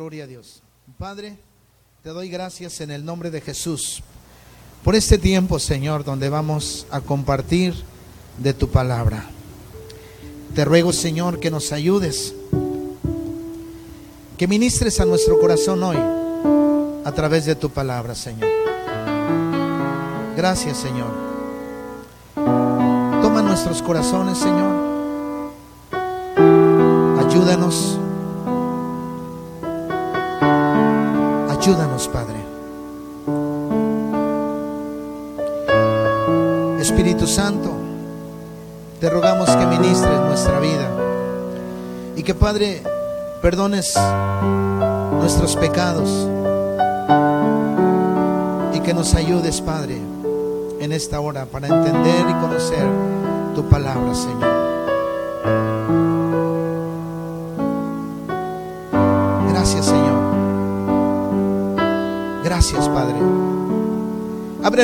Gloria a Dios. Padre, te doy gracias en el nombre de Jesús por este tiempo, Señor, donde vamos a compartir de tu palabra. Te ruego, Señor, que nos ayudes, que ministres a nuestro corazón hoy a través de tu palabra, Señor. Gracias, Señor. Toma nuestros corazones, Señor. Ayúdanos. Ayúdanos, Padre. Espíritu Santo, te rogamos que ministres nuestra vida y que, Padre, perdones nuestros pecados y que nos ayudes, Padre, en esta hora para entender y conocer tu palabra, Señor.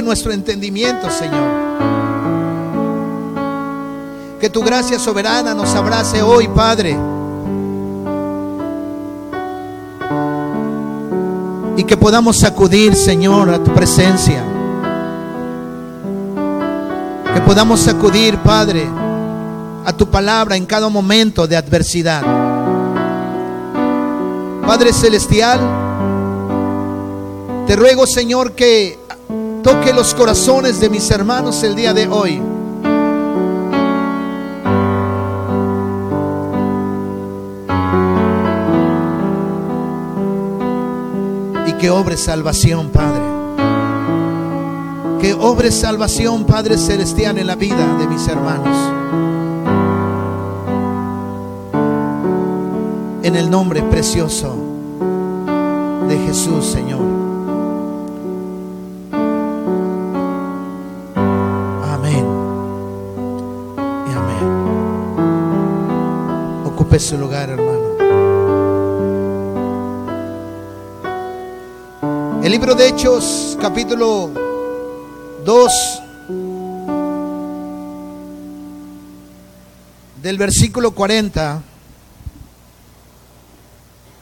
Nuestro entendimiento, Señor. Que tu gracia soberana nos abrace hoy, Padre. Y que podamos acudir, Señor, a tu presencia. Que podamos acudir, Padre, a tu palabra en cada momento de adversidad. Padre Celestial, te ruego, Señor, que toque los corazones de mis hermanos el día de hoy. Y que obre salvación, Padre. Que obre salvación, Padre Celestial, en la vida de mis hermanos. En el nombre precioso de Jesús, Señor. Ocupe su lugar, hermano. El libro de Hechos, capítulo 2, del versículo 40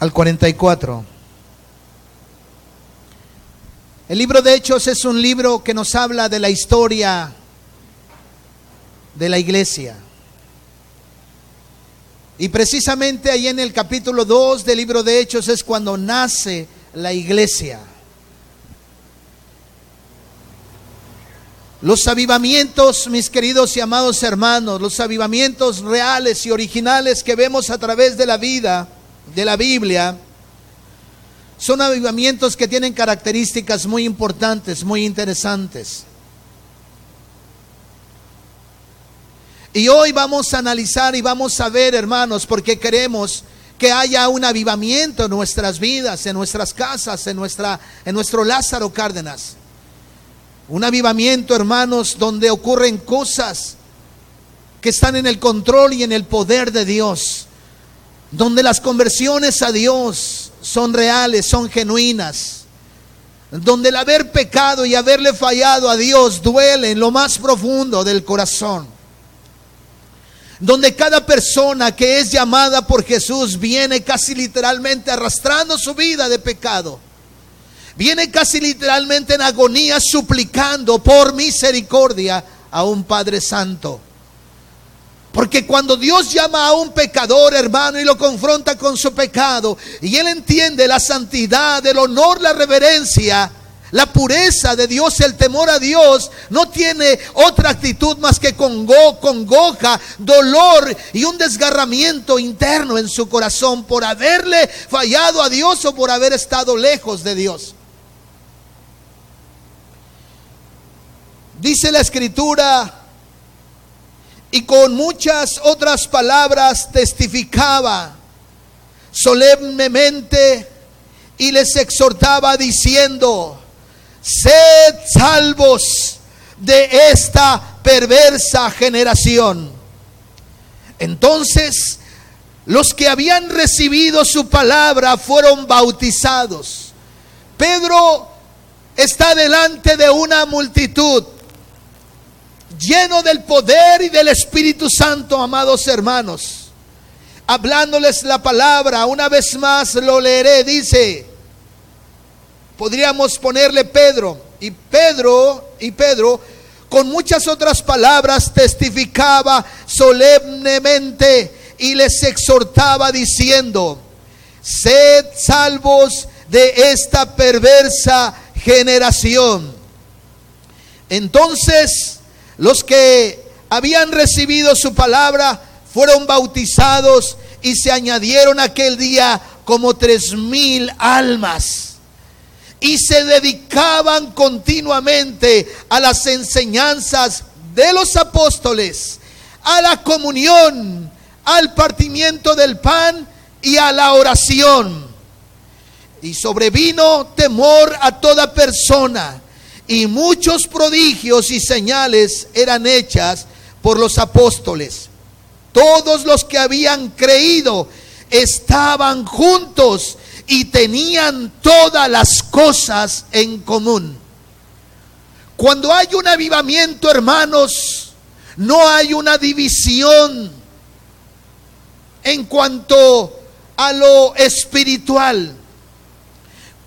al 44. El libro de Hechos es un libro que nos habla de la historia de la iglesia. Y precisamente ahí en el capítulo 2 del libro de Hechos es cuando nace la iglesia. Los avivamientos, mis queridos y amados hermanos, los avivamientos reales y originales que vemos a través de la vida, de la Biblia, son avivamientos que tienen características muy importantes, muy interesantes. Y hoy vamos a analizar y vamos a ver, hermanos, porque queremos que haya un avivamiento en nuestras vidas, en nuestras casas, en, nuestra, en nuestro Lázaro Cárdenas. Un avivamiento, hermanos, donde ocurren cosas que están en el control y en el poder de Dios. Donde las conversiones a Dios son reales, son genuinas. Donde el haber pecado y haberle fallado a Dios duele en lo más profundo del corazón. Donde cada persona que es llamada por Jesús viene casi literalmente arrastrando su vida de pecado viene casi literalmente en agonía suplicando por misericordia a un Padre Santo. Porque cuando Dios llama a un pecador, hermano, y lo confronta con su pecado, y él entiende la santidad, el honor, la reverencia, la pureza de Dios, el temor a Dios, no tiene otra actitud más que congo, congoja, dolor y un desgarramiento interno en su corazón por haberle fallado a Dios o por haber estado lejos de Dios. Dice la escritura, y con muchas otras palabras testificaba solemnemente y les exhortaba diciendo, sed salvos de esta perversa generación. Entonces, los que habían recibido su palabra fueron bautizados. Pedro está delante de una multitud lleno del poder y del Espíritu Santo, amados hermanos. hablándoles la palabra. Una vez más lo leeré, dice, podríamos ponerle Pedro. Y Pedro, y Pedro, con muchas otras palabras, testificaba solemnemente y les exhortaba diciendo, sed salvos de esta perversa generación. Entonces, los que habían recibido su palabra fueron bautizados y se añadieron aquel día como tres mil almas. Y se dedicaban continuamente a las enseñanzas de los apóstoles, a la comunión, al partimiento del pan y a la oración. Y sobrevino temor a toda persona y muchos prodigios y señales eran hechas por los apóstoles. Todos los que habían creído estaban juntos y tenían todas las cosas en común. Cuando hay un avivamiento, hermanos, no hay una división en cuanto a lo espiritual.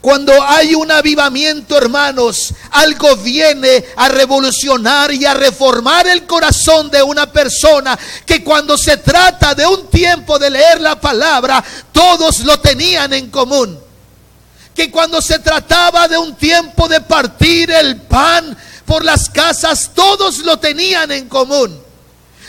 Cuando hay un avivamiento, hermanos, algo viene a revolucionar y a reformar el corazón de una persona que cuando se trata de un tiempo de leer la palabra, todos lo tenían en común. Que cuando se trataba de un tiempo de partir el pan por las casas, todos lo tenían en común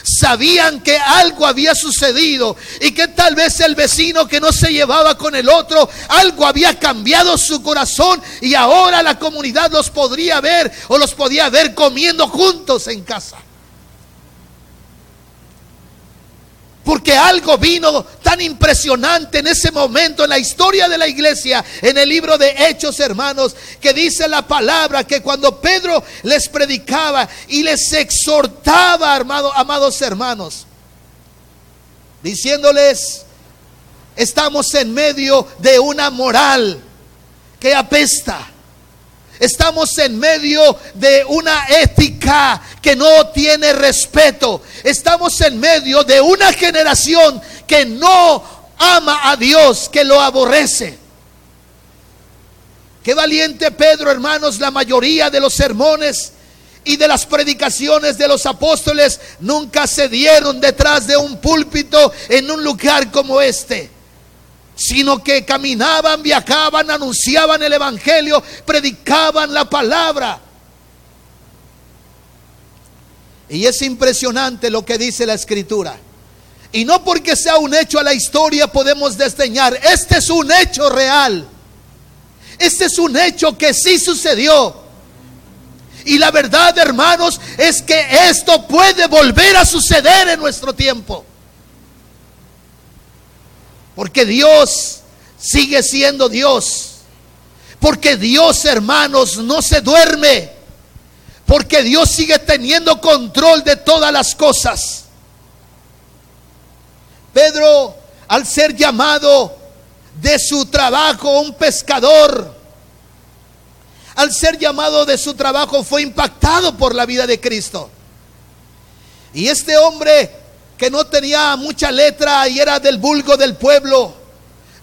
sabían que algo había sucedido y que tal vez el vecino que no se llevaba con el otro, algo había cambiado su corazón y ahora la comunidad los podría ver o los podía ver comiendo juntos en casa. Porque algo vino tan impresionante en ese momento en la historia de la iglesia, en el libro de Hechos, hermanos, que dice la palabra que cuando Pedro les predicaba y les exhortaba, amados hermanos, diciéndoles, estamos en medio de una moral que apesta Estamos en medio de una ética que no tiene respeto. Estamos en medio de una generación que no ama a Dios, que lo aborrece. Qué valiente Pedro, hermanos, la mayoría de los sermones y de las predicaciones de los apóstoles nunca se dieron detrás de un púlpito en un lugar como este sino que caminaban, viajaban, anunciaban el Evangelio, predicaban la palabra. Y es impresionante lo que dice la escritura. Y no porque sea un hecho a la historia podemos desdeñar. Este es un hecho real. Este es un hecho que sí sucedió. Y la verdad, hermanos, es que esto puede volver a suceder en nuestro tiempo. Porque Dios sigue siendo Dios. Porque Dios, hermanos, no se duerme. Porque Dios sigue teniendo control de todas las cosas. Pedro, al ser llamado de su trabajo un pescador, al ser llamado de su trabajo fue impactado por la vida de Cristo. Y este hombre que no tenía mucha letra y era del vulgo del pueblo,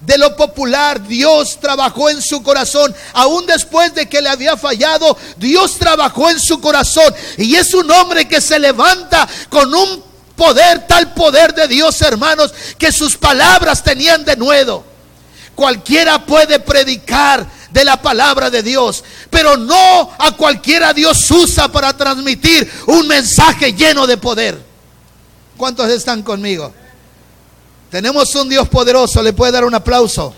de lo popular, Dios trabajó en su corazón. Aún después de que le había fallado, Dios trabajó en su corazón. Y es un hombre que se levanta con un poder, tal poder de Dios, hermanos, que sus palabras tenían de nuevo. Cualquiera puede predicar de la palabra de Dios, pero no a cualquiera Dios usa para transmitir un mensaje lleno de poder. ¿Cuántos están conmigo? Tenemos un Dios poderoso, le puede dar un aplauso.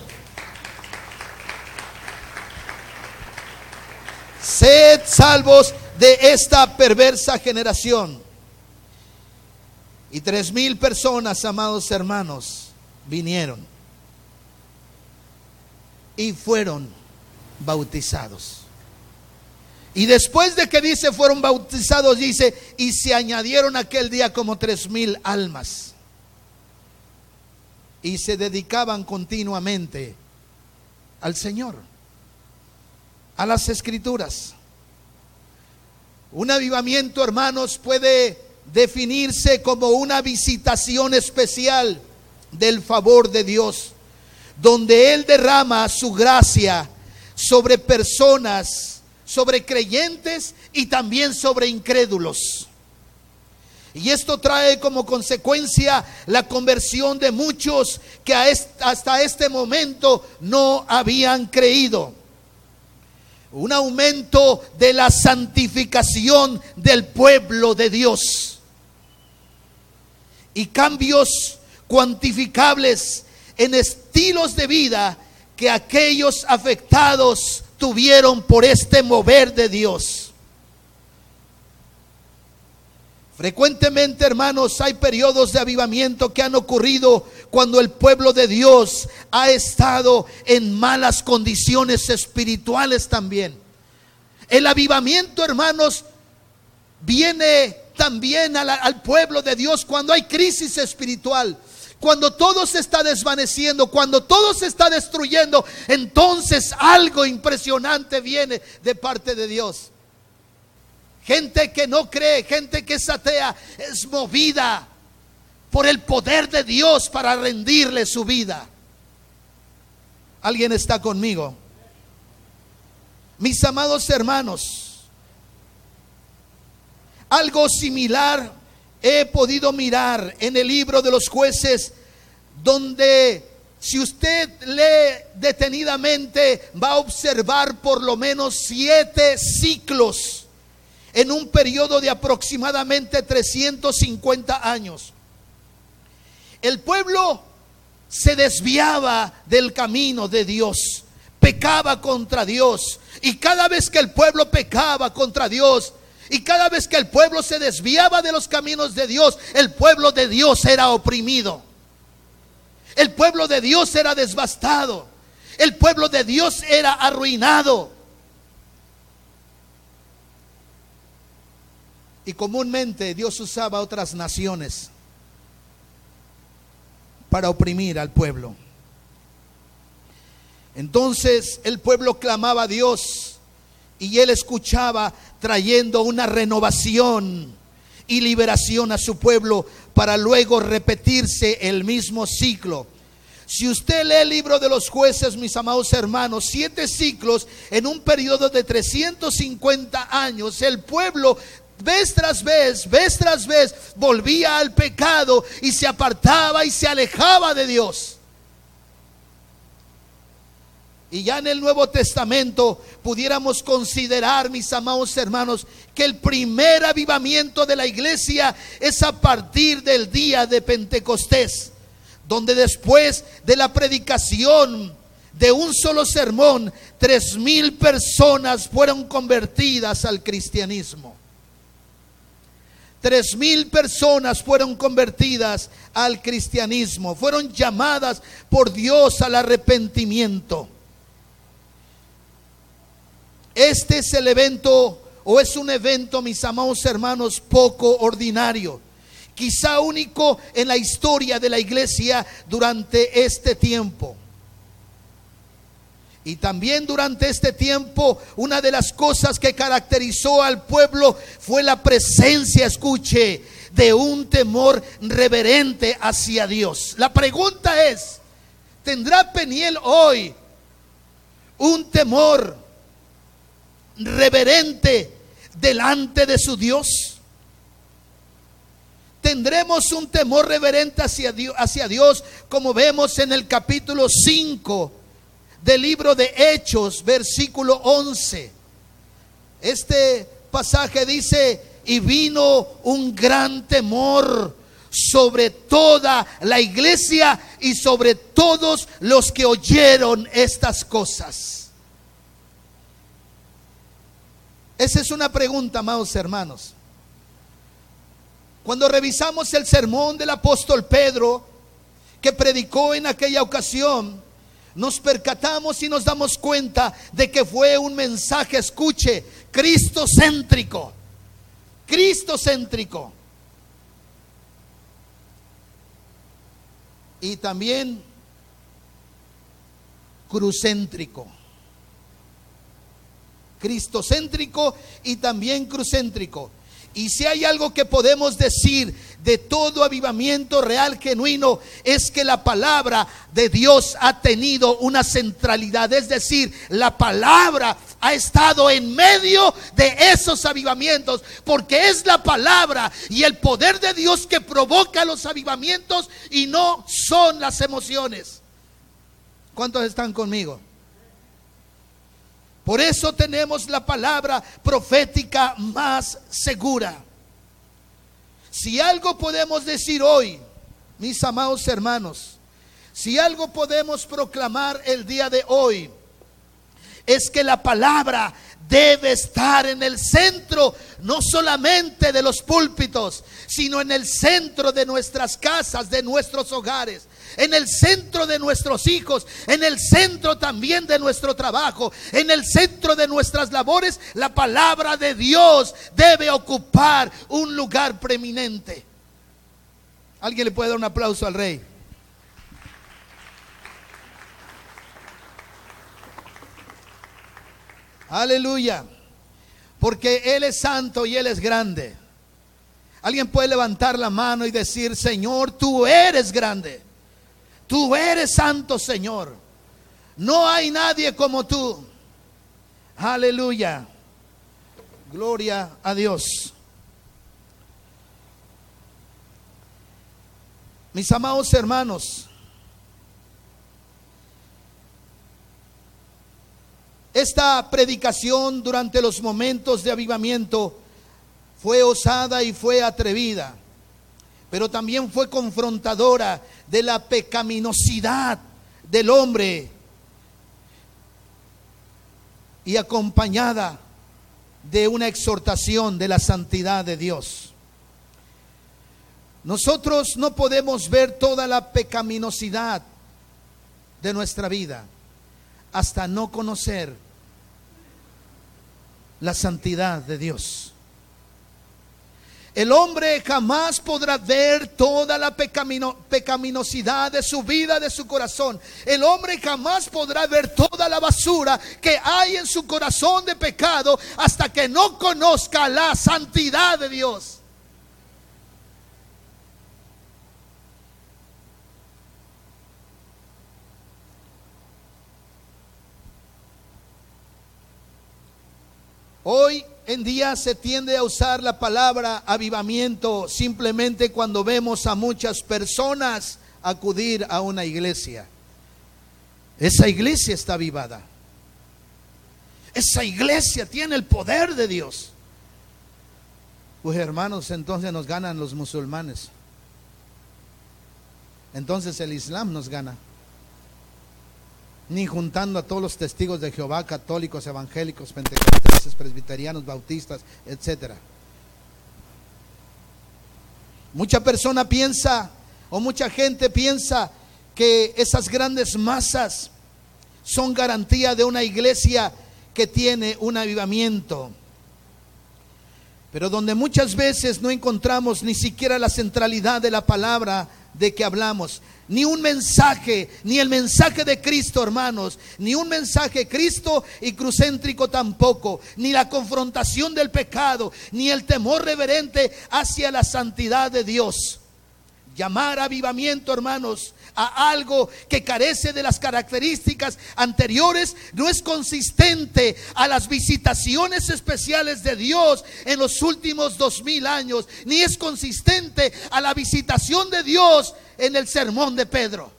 Sed salvos de esta perversa generación. Y tres mil personas, amados hermanos, vinieron y fueron bautizados. Y después de que dice fueron bautizados, dice, y se añadieron aquel día como tres mil almas. Y se dedicaban continuamente al Señor, a las escrituras. Un avivamiento, hermanos, puede definirse como una visitación especial del favor de Dios, donde Él derrama su gracia sobre personas, sobre creyentes y también sobre incrédulos. Y esto trae como consecuencia la conversión de muchos que hasta este momento no habían creído. Un aumento de la santificación del pueblo de Dios. Y cambios cuantificables en estilos de vida que aquellos afectados tuvieron por este mover de Dios. Frecuentemente, hermanos, hay periodos de avivamiento que han ocurrido cuando el pueblo de Dios ha estado en malas condiciones espirituales también. El avivamiento, hermanos, viene también al, pueblo de Dios cuando hay crisis espiritual. Cuando todo se está desvaneciendo, cuando todo se está destruyendo, entonces algo impresionante viene de parte de Dios. Gente que no cree, gente que es atea, es movida por el poder de Dios para rendirle su vida. ¿Alguien está conmigo? Mis amados hermanos, algo similar he podido mirar en el libro de los jueces, donde si usted lee detenidamente va a observar por lo menos siete ciclos en un periodo de aproximadamente 350 años. El pueblo se desviaba del camino de Dios, pecaba contra Dios. Y cada vez que el pueblo pecaba contra Dios, y cada vez que el pueblo se desviaba de los caminos de Dios, el pueblo de Dios era oprimido. El pueblo de Dios era devastado. El pueblo de Dios era arruinado. Y comúnmente Dios usaba otras naciones para oprimir al pueblo. Entonces el pueblo clamaba a Dios y él escuchaba trayendo una renovación y liberación a su pueblo para luego repetirse el mismo ciclo. Si usted lee el libro de los jueces, mis amados hermanos, siete ciclos en un periodo de 350 años, el pueblo vez tras vez, vez tras vez, volvía al pecado y se apartaba y se alejaba de Dios. Y ya en el Nuevo Testamento pudiéramos considerar, mis amados hermanos, que el primer avivamiento de la iglesia es a partir del día de Pentecostés, donde después de la predicación de un solo sermón, tres mil personas fueron convertidas al cristianismo. Tres mil personas fueron convertidas al cristianismo, fueron llamadas por Dios al arrepentimiento. Este es el evento, o es un evento, mis amados hermanos, poco ordinario, quizá único en la historia de la iglesia durante este tiempo. Y también durante este tiempo, una de las cosas que caracterizó al pueblo fue la presencia, escuche, de un temor reverente hacia Dios. La pregunta es, ¿tendrá Peniel hoy un temor reverente delante de su Dios? Tendremos un temor reverente hacia Dios, hacia Dios como vemos en el capítulo 5 del libro de Hechos, versículo 11. Este pasaje dice, y vino un gran temor sobre toda la iglesia y sobre todos los que oyeron estas cosas. Esa es una pregunta, amados hermanos. Cuando revisamos el sermón del apóstol Pedro, que predicó en aquella ocasión, nos percatamos y nos damos cuenta de que fue un mensaje, escuche, cristocéntrico. Cristocéntrico. Y también crucéntrico. Cristocéntrico y también crucéntrico. Y si hay algo que podemos decir de todo avivamiento real, genuino, es que la palabra de Dios ha tenido una centralidad. Es decir, la palabra ha estado en medio de esos avivamientos, porque es la palabra y el poder de Dios que provoca los avivamientos y no son las emociones. ¿Cuántos están conmigo? Por eso tenemos la palabra profética más segura. Si algo podemos decir hoy, mis amados hermanos, si algo podemos proclamar el día de hoy, es que la palabra debe estar en el centro, no solamente de los púlpitos, sino en el centro de nuestras casas, de nuestros hogares, en el centro de nuestros hijos, en el centro también de nuestro trabajo, en el centro de nuestras labores. La palabra de Dios debe ocupar un lugar preeminente. ¿Alguien le puede dar un aplauso al rey? Aleluya. Porque Él es santo y Él es grande. Alguien puede levantar la mano y decir, Señor, tú eres grande. Tú eres santo, Señor. No hay nadie como tú. Aleluya. Gloria a Dios. Mis amados hermanos, Esta predicación durante los momentos de avivamiento fue osada y fue atrevida, pero también fue confrontadora de la pecaminosidad del hombre y acompañada de una exhortación de la santidad de Dios. Nosotros no podemos ver toda la pecaminosidad de nuestra vida hasta no conocer la santidad de Dios. El hombre jamás podrá ver toda la pecaminosidad de su vida, de su corazón. El hombre jamás podrá ver toda la basura que hay en su corazón de pecado hasta que no conozca la santidad de Dios. Hoy en día se tiende a usar la palabra avivamiento simplemente cuando vemos a muchas personas acudir a una iglesia. Esa iglesia está avivada. Esa iglesia tiene el poder de Dios. Pues hermanos, entonces nos ganan los musulmanes. Entonces el Islam nos gana ni juntando a todos los testigos de Jehová, católicos, evangélicos, pentecostales, presbiterianos, bautistas, etc. Mucha persona piensa, o mucha gente piensa, que esas grandes masas son garantía de una iglesia que tiene un avivamiento. Pero donde muchas veces no encontramos ni siquiera la centralidad de la palabra de que hablamos ni un mensaje, ni el mensaje de Cristo, hermanos, ni un mensaje Cristo y crucéntrico tampoco, ni la confrontación del pecado, ni el temor reverente hacia la santidad de Dios. Llamar avivamiento, hermanos, a algo que carece de las características anteriores no es consistente a las visitaciones especiales de Dios en los últimos dos mil años, ni es consistente a la visitación de Dios en el sermón de Pedro.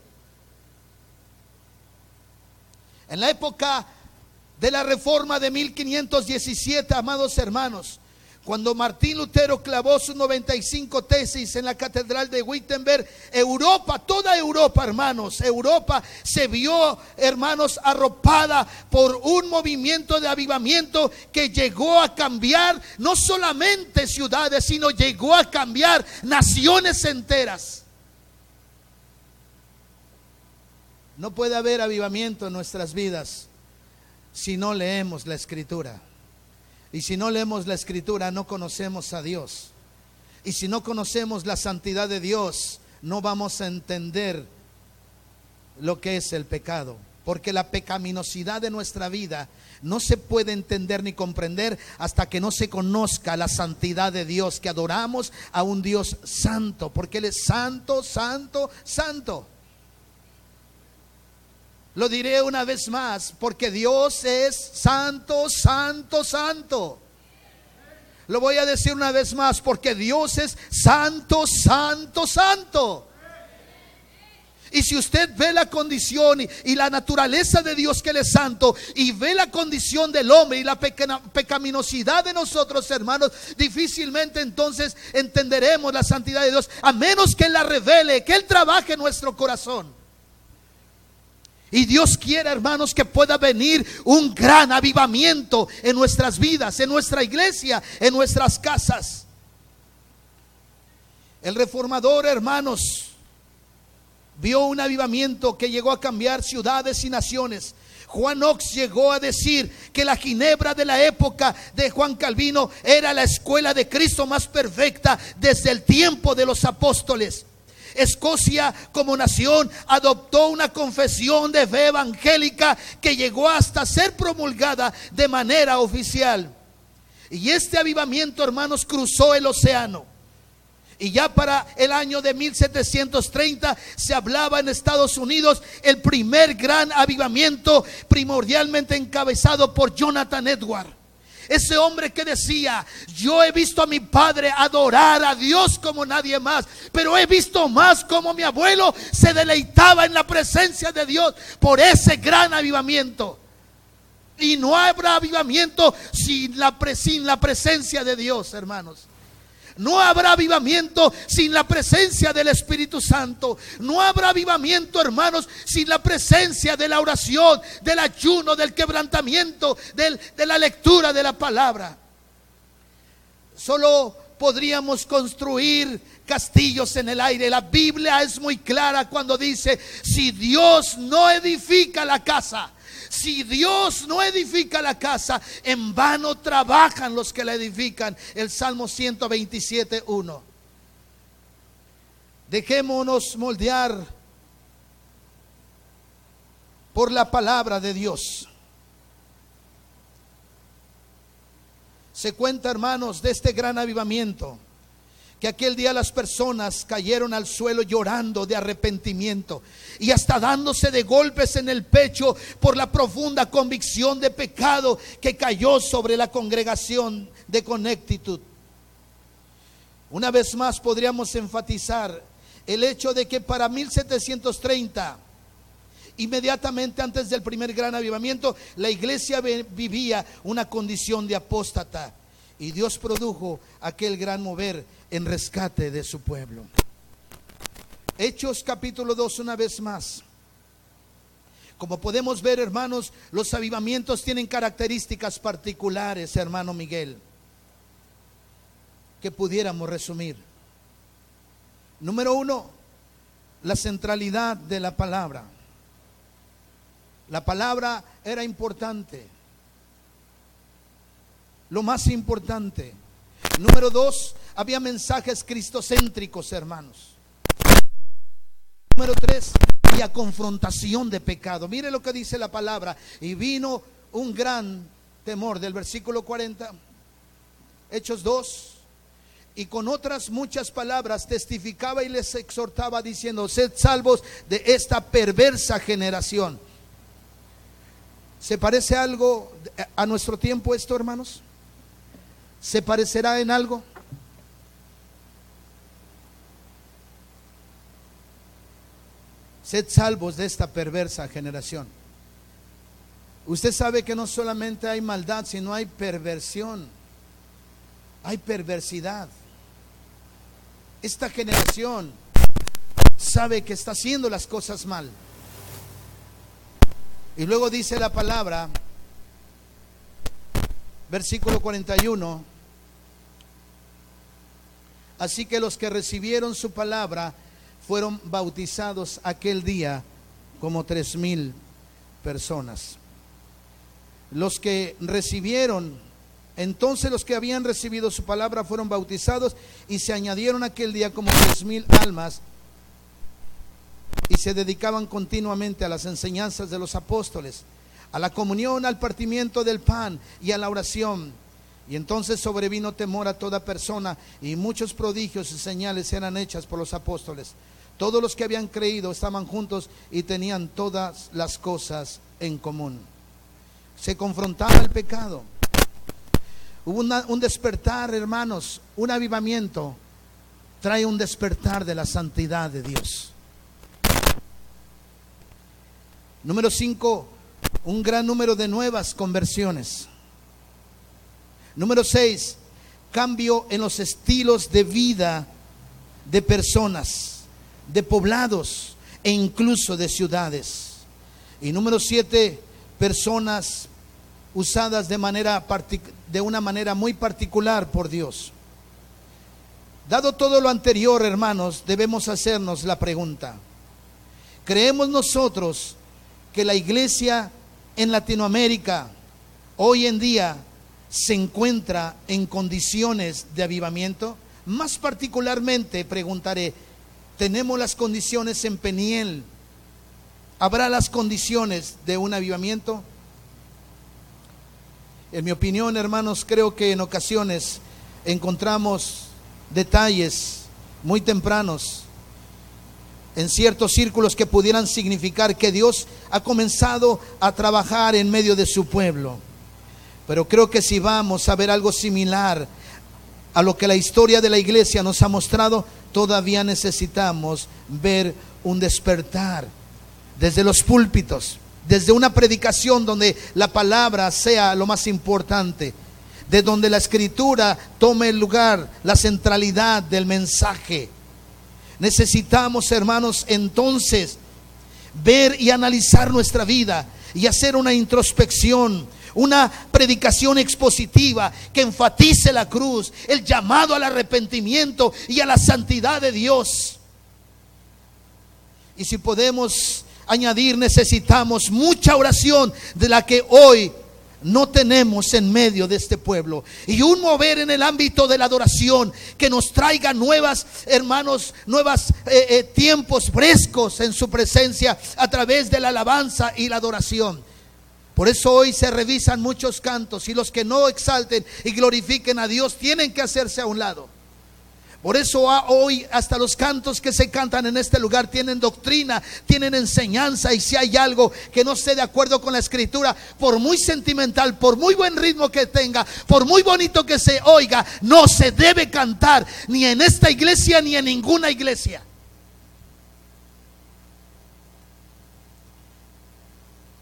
En la época de la reforma de 1517, amados hermanos, cuando Martín Lutero clavó sus 95 tesis en la catedral de Wittenberg, Europa, toda Europa, hermanos, Europa se vio, hermanos, arropada por un movimiento de avivamiento que llegó a cambiar no solamente ciudades, sino llegó a cambiar naciones enteras. No puede haber avivamiento en nuestras vidas si no leemos la escritura. Y si no leemos la escritura, no conocemos a Dios. Y si no conocemos la santidad de Dios, no vamos a entender lo que es el pecado. Porque la pecaminosidad de nuestra vida no se puede entender ni comprender hasta que no se conozca la santidad de Dios, que adoramos a un Dios santo, porque Él es santo, santo, santo. Lo diré una vez más, porque Dios es santo, santo, santo. Lo voy a decir una vez más, porque Dios es santo, santo, santo. Y si usted ve la condición y, la naturaleza de Dios que Él es santo y ve la condición del hombre y la pecaminosidad de nosotros, hermanos, difícilmente entonces entenderemos la santidad de Dios, a menos que Él la revele, que Él trabaje en nuestro corazón. Y Dios quiere, hermanos, que pueda venir un gran avivamiento en nuestras vidas, en nuestra iglesia, en nuestras casas. El reformador, hermanos, vio un avivamiento que llegó a cambiar ciudades y naciones. Juan Knox llegó a decir que la Ginebra de la época de Juan Calvino era la escuela de Cristo más perfecta desde el tiempo de los apóstoles. Escocia como nación adoptó una confesión de fe evangélica que llegó hasta ser promulgada de manera oficial. Y este avivamiento, hermanos, cruzó el océano. Y ya para el año de 1730 se hablaba en Estados Unidos el primer gran avivamiento primordialmente encabezado por Jonathan Edward. Ese hombre que decía, yo he visto a mi padre adorar a Dios como nadie más, pero he visto más como mi abuelo se deleitaba en la presencia de Dios por ese gran avivamiento. Y no habrá avivamiento sin la, sin la presencia de Dios, hermanos. No habrá avivamiento sin la presencia del Espíritu Santo. No habrá avivamiento, hermanos, sin la presencia de la oración, del ayuno, del quebrantamiento, de la lectura de la palabra. Solo podríamos construir castillos en el aire. La Biblia es muy clara cuando dice, si Dios no edifica la casa, si Dios no edifica la casa, en vano trabajan los que la edifican. El Salmo 127, 1. Dejémonos moldear por la palabra de Dios. Se cuenta, hermanos, de este gran avivamiento que aquel día las personas cayeron al suelo llorando de arrepentimiento y hasta dándose de golpes en el pecho por la profunda convicción de pecado que cayó sobre la congregación de Connecticut. Una vez más podríamos enfatizar el hecho de que para 1730, inmediatamente antes del primer gran avivamiento, la iglesia vivía una condición de apóstata y Dios produjo aquel gran mover en rescate de su pueblo. Hechos capítulo 2 una vez más. Como podemos ver, hermanos, los avivamientos tienen características particulares, hermano Miguel, que pudiéramos resumir. Número uno, la centralidad de la palabra. La palabra era importante. Lo más importante. Número dos, había mensajes cristocéntricos, hermanos. Número tres, había confrontación de pecado. Mire lo que dice la palabra. Y vino un gran temor del versículo 40, Hechos 2. Y con otras muchas palabras testificaba y les exhortaba diciendo, sed salvos de esta perversa generación. ¿Se parece algo a nuestro tiempo esto, hermanos? ¿Se parecerá en algo? Sed salvos de esta perversa generación. Usted sabe que no solamente hay maldad, sino hay perversión. Hay perversidad. Esta generación sabe que está haciendo las cosas mal. Y luego dice la palabra, versículo 41, así que los que recibieron su palabra, fueron bautizados aquel día como tres mil personas. Los que recibieron, entonces los que habían recibido su palabra fueron bautizados y se añadieron aquel día como tres mil almas y se dedicaban continuamente a las enseñanzas de los apóstoles, a la comunión, al partimiento del pan y a la oración. Y entonces sobrevino temor a toda persona y muchos prodigios y señales eran hechas por los apóstoles. Todos los que habían creído estaban juntos y tenían todas las cosas en común. Se confrontaba el pecado. Hubo un despertar, hermanos, un avivamiento. Trae un despertar de la santidad de Dios. Número 5, un gran número de nuevas conversiones. Número 6, cambio en los estilos de vida de personas, de poblados e incluso de ciudades. Y número 7, personas usadas de, manera, de una manera muy particular por Dios. Dado todo lo anterior, hermanos, debemos hacernos la pregunta. ¿Creemos nosotros que la iglesia en Latinoamérica hoy en día se encuentra en condiciones de avivamiento? Más particularmente preguntaré, ¿tenemos las condiciones en Peniel? ¿Habrá las condiciones de un avivamiento? En mi opinión, hermanos, creo que en ocasiones encontramos detalles muy tempranos en ciertos círculos que pudieran significar que Dios ha comenzado a trabajar en medio de su pueblo. Pero creo que si vamos a ver algo similar a lo que la historia de la iglesia nos ha mostrado, todavía necesitamos ver un despertar desde los púlpitos, desde una predicación donde la palabra sea lo más importante, de donde la escritura tome el lugar, la centralidad del mensaje. Necesitamos, hermanos, entonces ver y analizar nuestra vida y hacer una introspección, una predicación expositiva que enfatice la cruz, el llamado al arrepentimiento y a la santidad de Dios. Y si podemos añadir, necesitamos mucha oración de la que hoy no tenemos en medio de este pueblo. Y un mover en el ámbito de la adoración que nos traiga nuevas, hermanos, nuevos eh, eh, tiempos frescos en su presencia a través de la alabanza y la adoración. Por eso hoy se revisan muchos cantos y los que no exalten y glorifiquen a Dios tienen que hacerse a un lado. Por eso hoy hasta los cantos que se cantan en este lugar tienen doctrina, tienen enseñanza y si hay algo que no esté de acuerdo con la escritura, por muy sentimental, por muy buen ritmo que tenga, por muy bonito que se oiga, no se debe cantar ni en esta iglesia ni en ninguna iglesia.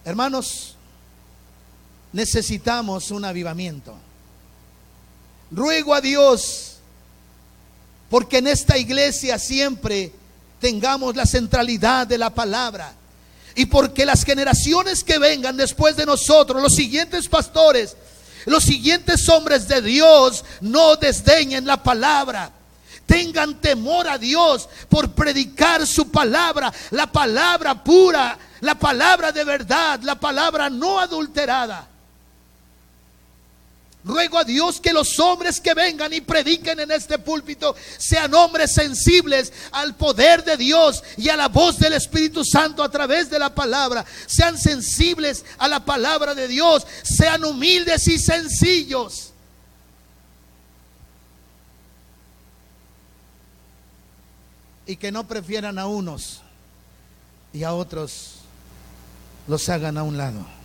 Hermanos, necesitamos un avivamiento. Ruego a Dios porque en esta iglesia siempre tengamos la centralidad de la palabra. Y porque las generaciones que vengan después de nosotros, los siguientes pastores, los siguientes hombres de Dios, no desdeñen la palabra. Tengan temor a Dios por predicar su palabra, la palabra pura, la palabra de verdad, la palabra no adulterada. Ruego a Dios que los hombres que vengan y prediquen en este púlpito sean hombres sensibles al poder de Dios y a la voz del Espíritu Santo a través de la palabra. Sean sensibles a la palabra de Dios. Sean humildes y sencillos. Y que no prefieran a unos y a otros los hagan a un lado.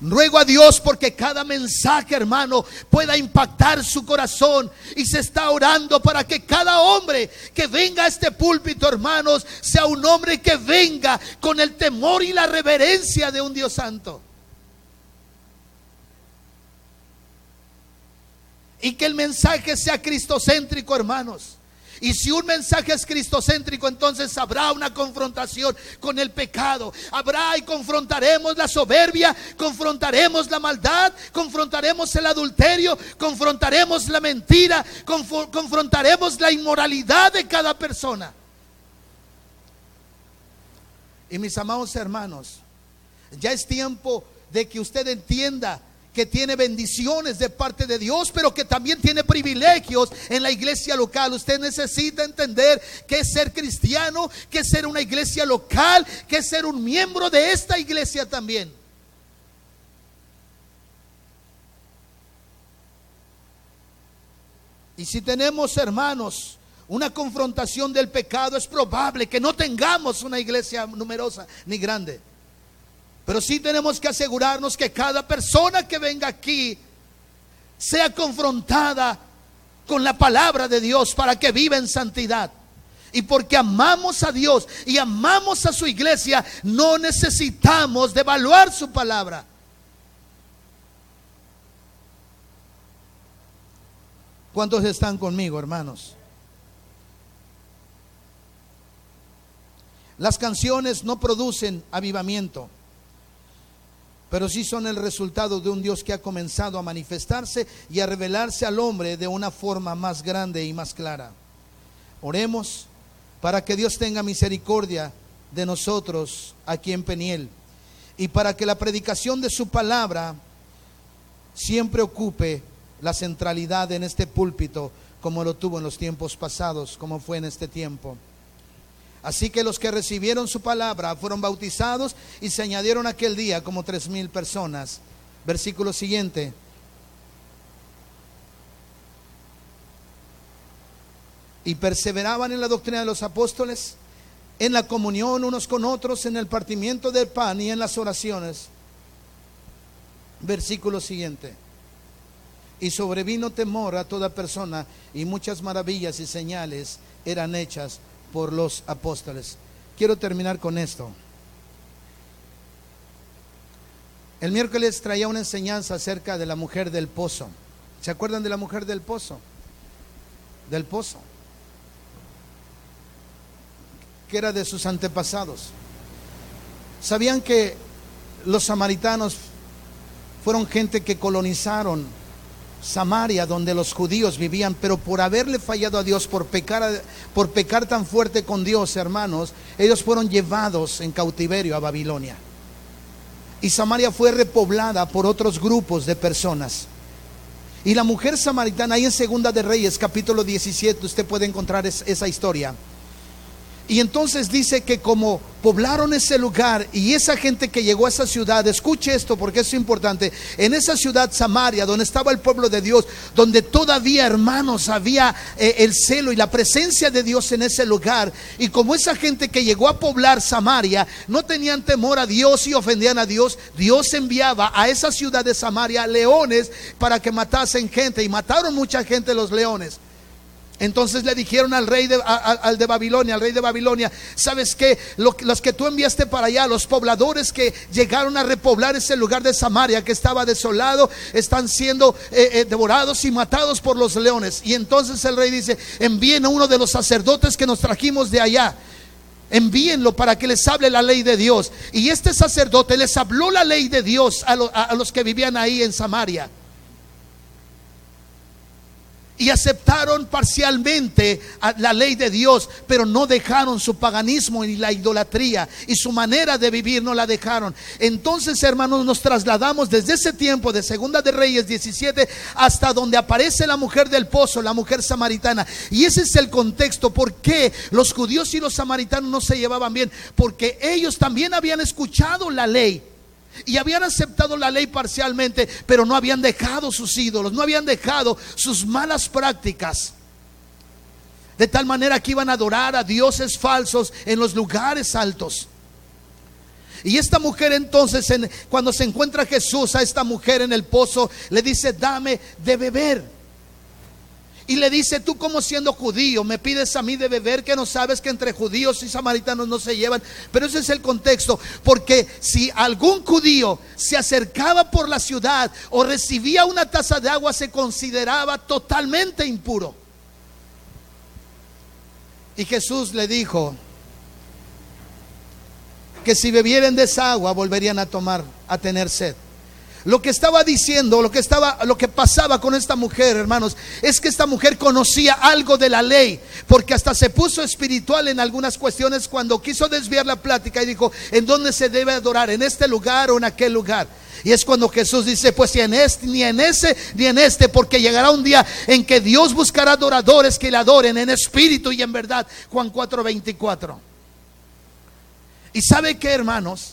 Ruego a Dios porque cada mensaje, hermano, pueda impactar su corazón. Y se está orando para que cada hombre que venga a este púlpito, hermanos, sea un hombre que venga con el temor y la reverencia de un Dios santo. Y que el mensaje sea cristocéntrico, hermanos. Y si un mensaje es cristocéntrico, entonces habrá una confrontación con el pecado. Habrá y confrontaremos la soberbia, confrontaremos la maldad, confrontaremos el adulterio, confrontaremos la mentira, confrontaremos la inmoralidad de cada persona. Y mis amados hermanos, ya es tiempo de que usted entienda que tiene bendiciones de parte de Dios, pero que también tiene privilegios en la iglesia local. Usted necesita entender que es ser cristiano, que es ser una iglesia local, que es ser un miembro de esta iglesia también. Y si tenemos hermanos una confrontación del pecado, es probable que no tengamos una iglesia numerosa ni grande. Pero sí tenemos que asegurarnos que cada persona que venga aquí sea confrontada con la palabra de Dios para que viva en santidad. Y porque amamos a Dios y amamos a su iglesia, no necesitamos devaluar su palabra. ¿Cuántos están conmigo, hermanos? Las canciones no producen avivamiento, pero sí son el resultado de un Dios que ha comenzado a manifestarse y a revelarse al hombre de una forma más grande y más clara. Oremos para que Dios tenga misericordia de nosotros aquí en Peniel y para que la predicación de su palabra siempre ocupe la centralidad en este púlpito como lo tuvo en los tiempos pasados, como fue en este tiempo. Así que los que recibieron su palabra fueron bautizados y se añadieron aquel día como tres mil personas. Versículo siguiente. Y perseveraban en la doctrina de los apóstoles, en la comunión unos con otros, en el partimiento del pan y en las oraciones. Versículo siguiente. Y sobrevino temor a toda persona y muchas maravillas y señales eran hechas por los apóstoles. Quiero terminar con esto. El miércoles traía una enseñanza acerca de la mujer del pozo. ¿Se acuerdan de la mujer del pozo? Del pozo. Que era de sus antepasados. ¿Sabían que los samaritanos fueron gente que colonizaron Samaria, donde los judíos vivían, pero por haberle fallado a Dios, por pecar, por pecar tan fuerte con Dios, hermanos, ellos fueron llevados en cautiverio a Babilonia. Y Samaria fue repoblada por otros grupos de personas. Y la mujer samaritana, ahí en Segunda de Reyes, capítulo 17, usted puede encontrar esa historia. Y entonces dice que como poblaron ese lugar y esa gente que llegó a esa ciudad, escuche esto porque es importante, en esa ciudad Samaria, donde estaba el pueblo de Dios, donde todavía hermanos había eh, el celo y la presencia de Dios en ese lugar, y como esa gente que llegó a poblar Samaria no tenían temor a Dios y ofendían a Dios, Dios enviaba a esa ciudad de Samaria leones para que matasen gente y mataron mucha gente los leones. Entonces le dijeron al rey de, al de Babilonia, al rey de Babilonia, ¿sabes qué? los que tú enviaste para allá, los pobladores que llegaron a repoblar ese lugar de Samaria que estaba desolado, están siendo eh, eh, devorados y matados por los leones. Y entonces el rey dice, envíen a uno de los sacerdotes que nos trajimos de allá. Envíenlo para que les hable la ley de Dios. Y este sacerdote les habló la ley de Dios a los que vivían ahí en Samaria y aceptaron parcialmente la ley de Dios, pero no dejaron su paganismo y la idolatría y su manera de vivir no la dejaron. Entonces, hermanos, nos trasladamos desde ese tiempo de Segunda de Reyes 17 hasta donde aparece la mujer del pozo, la mujer samaritana. Y ese es el contexto por qué los judíos y los samaritanos no se llevaban bien, porque ellos también habían escuchado la ley y habían aceptado la ley parcialmente, pero no habían dejado sus ídolos, no habían dejado sus malas prácticas. De tal manera que iban a adorar a dioses falsos en los lugares altos. Y esta mujer entonces, cuando se encuentra Jesús a esta mujer en el pozo, le dice, dame de beber. Y le dice, tú como siendo judío, me pides a mí de beber que no sabes que entre judíos y samaritanos no se llevan. Pero ese es el contexto, porque si algún judío se acercaba por la ciudad o recibía una taza de agua, se consideraba totalmente impuro. Y Jesús le dijo que si bebieren de esa agua volverían a tomar, a tener sed. Lo que estaba diciendo, lo que estaba, lo que pasaba con esta mujer, hermanos, es que esta mujer conocía algo de la ley, porque hasta se puso espiritual en algunas cuestiones cuando quiso desviar la plática y dijo, ¿en dónde se debe adorar? ¿En este lugar o en aquel lugar? Y es cuando Jesús dice, pues ni en este, ni en ese, ni en este, porque llegará un día en que Dios buscará adoradores que le adoren en espíritu y en verdad. Juan 4:24. Y sabe que, hermanos,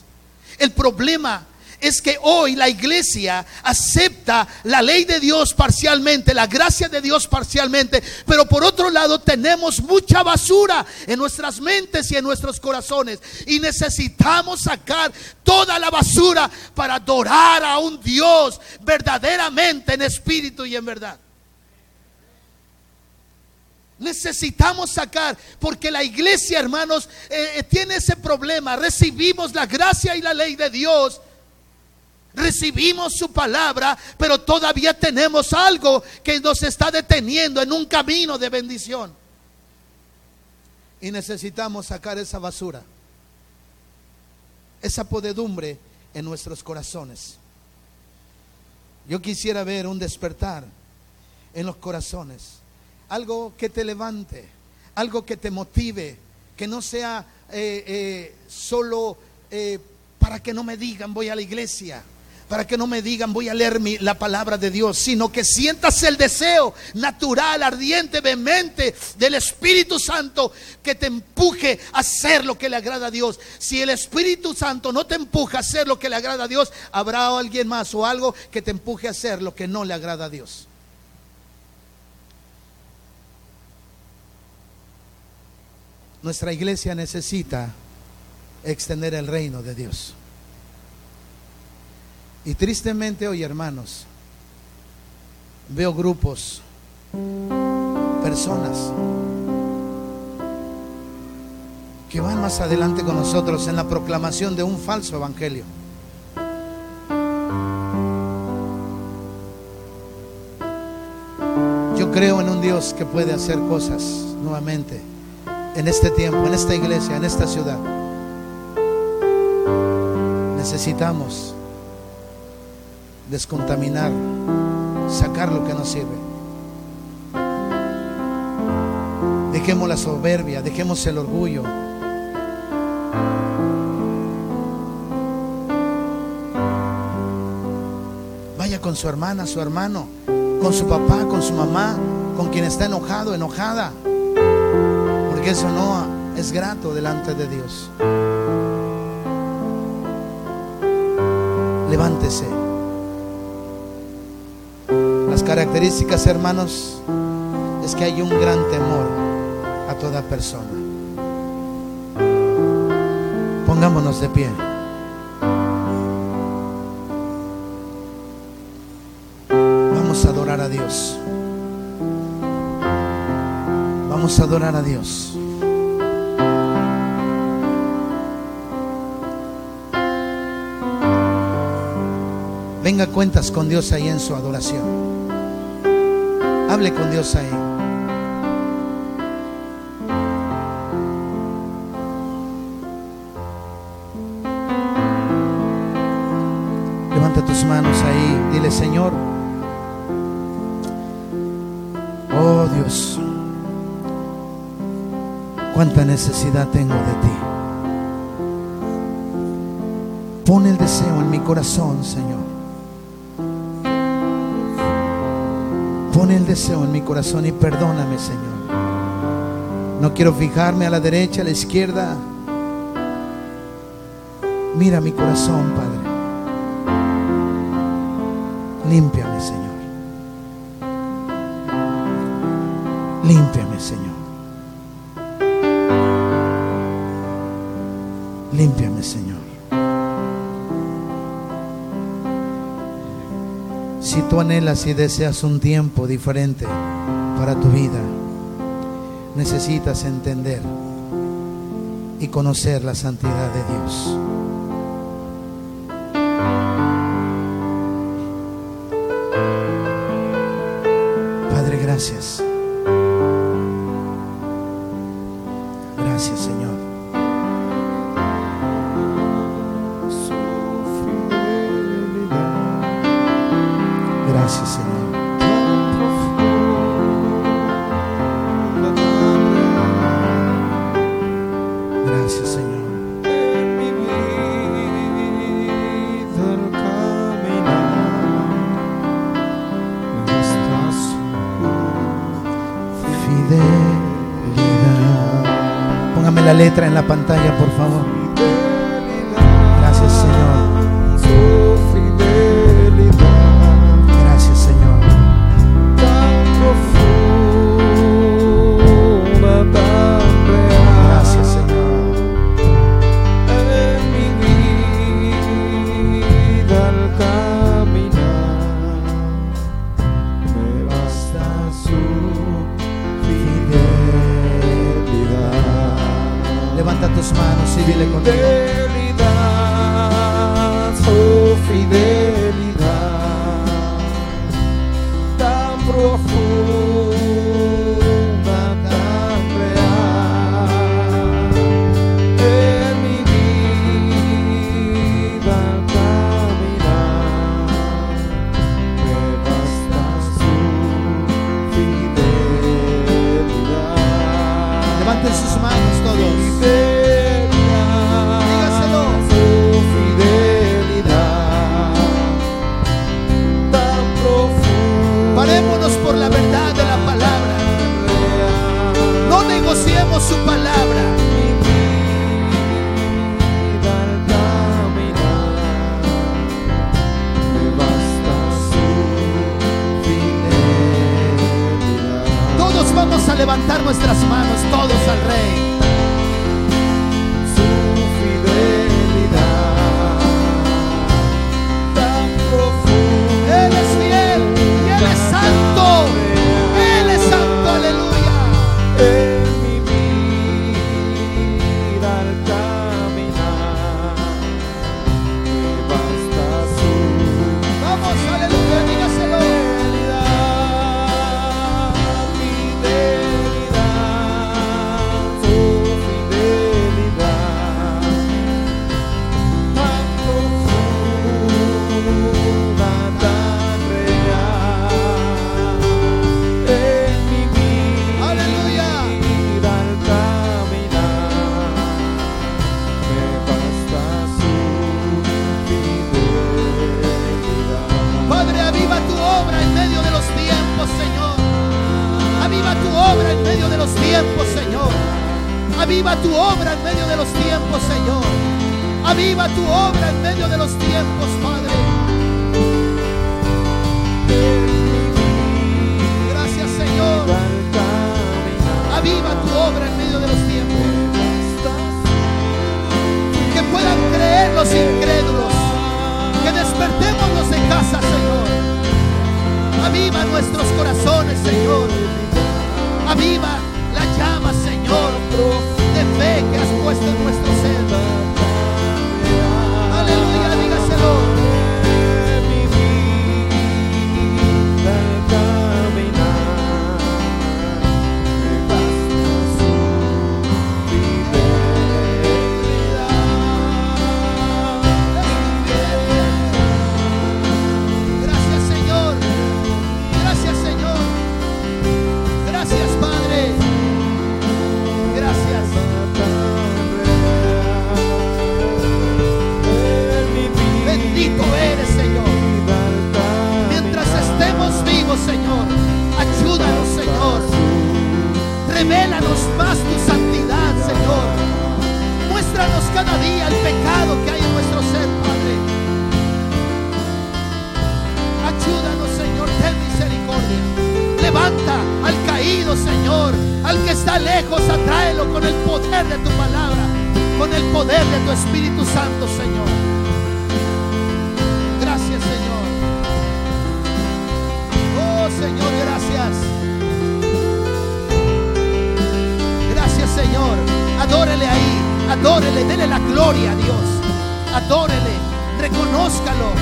el problema es que hoy la iglesia acepta la ley de Dios parcialmente, la gracia de Dios parcialmente, pero por otro lado tenemos mucha basura en nuestras mentes y en nuestros corazones y necesitamos sacar toda la basura para adorar a un Dios verdaderamente en espíritu y en verdad. Necesitamos sacar, porque la iglesia, hermanos, eh, eh, tiene ese problema. Recibimos la gracia y la ley de Dios, recibimos su palabra, pero todavía tenemos algo que nos está deteniendo en un camino de bendición. Y necesitamos sacar esa basura, esa podedumbre en nuestros corazones. Yo quisiera ver un despertar en los corazones, algo que te levante, algo que te motive, que no sea eh, eh, solo eh, para que no me digan voy a la iglesia para que no me digan voy a leer la palabra de Dios, sino que sientas el deseo natural, ardiente, vehemente del Espíritu Santo que te empuje a hacer lo que le agrada a Dios. Si el Espíritu Santo no te empuja a hacer lo que le agrada a Dios, habrá alguien más o algo que te empuje a hacer lo que no le agrada a Dios. Nuestra iglesia necesita extender el reino de Dios. Y tristemente hoy, hermanos, veo grupos, personas que van más adelante con nosotros en la proclamación de un falso evangelio. Yo creo en un Dios que puede hacer cosas nuevamente en este tiempo, en esta iglesia, en esta ciudad. Necesitamos descontaminar, sacar lo que no sirve. Dejemos la soberbia, dejemos el orgullo. Vaya con su hermana, su hermano, con su papá, con su mamá, con quien está enojado, enojada. Porque eso no es grato delante de Dios. Levántese características, hermanos, es que hay un gran temor a toda persona. Pongámonos de pie. Vamos a adorar a Dios. Vamos a adorar a Dios. Venga cuentas con Dios ahí en su adoración. Hable con Dios ahí. Levanta tus manos ahí. Dile, Señor. Oh Dios. Cuánta necesidad tengo de ti. Pon el deseo en mi corazón, Señor Pone el deseo en mi corazón y perdóname, Señor. No quiero fijarme a la derecha, a la izquierda. Mira mi corazón, Padre. Límpiame, y deseas un tiempo diferente para tu vida, necesitas entender y conocer la santidad de Dios. Padre, gracias. Gracias, Señor. Letra en la pantalla, por favor. Tu obra en medio de los tiempos, Señor. Aviva tu obra en medio de los tiempos, Padre. Gracias, Señor. Aviva tu obra en medio de los tiempos. Que puedan creer los incrédulos. Que despertemos los de casa, Señor. Aviva nuestros corazones, Señor. Aviva la llama, Señor, fe que has puesto en nuestro ser. Revélanos más tu santidad, Señor. Muéstranos cada día el pecado que hay en nuestro ser, Padre. Ayúdanos, Señor, ten misericordia. Levanta al caído, Señor. Al que está lejos, atráelo con el poder de tu palabra, con el poder de tu Espíritu Santo, Señor. Gracias, Señor. Oh, Señor, gracias. Señor. Adórele ahí. Adórele. Dele la gloria a Dios. Adórele. Reconózcalo.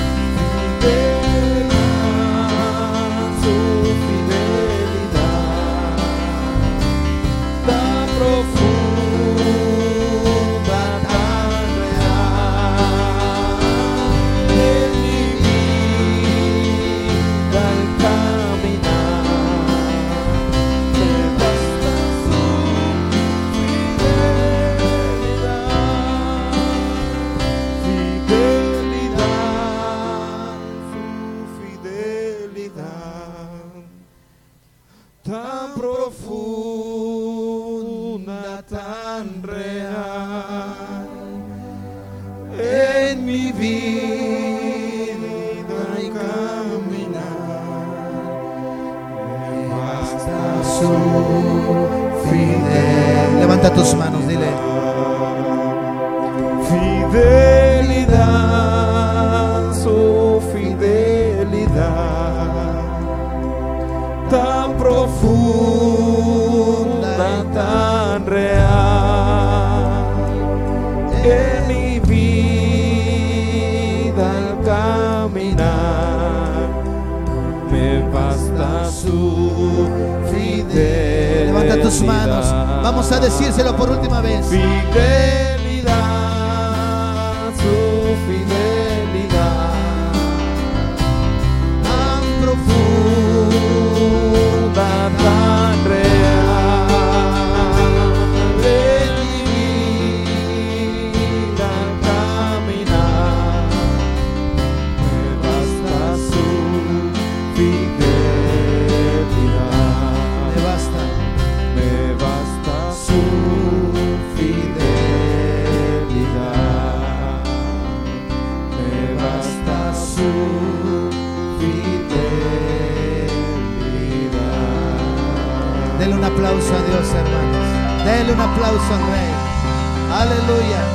Fidel. Levanta tus manos, dile. Fidelidad. manos. Vamos a decírselo por última vez. un aplauso al Rey. Aleluya.